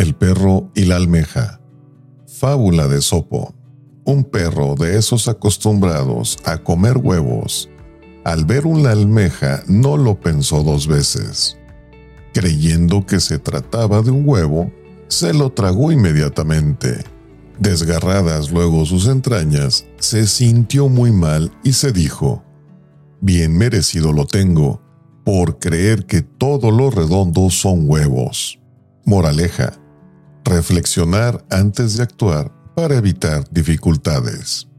El perro y la almeja. Fábula de Sopo. Un perro de esos acostumbrados a comer huevos, al ver una almeja no lo pensó dos veces. Creyendo que se trataba de un huevo, se lo tragó inmediatamente. Desgarradas luego sus entrañas, se sintió muy mal y se dijo, Bien merecido lo tengo, por creer que todo lo redondo son huevos. Moraleja. Reflexionar antes de actuar para evitar dificultades.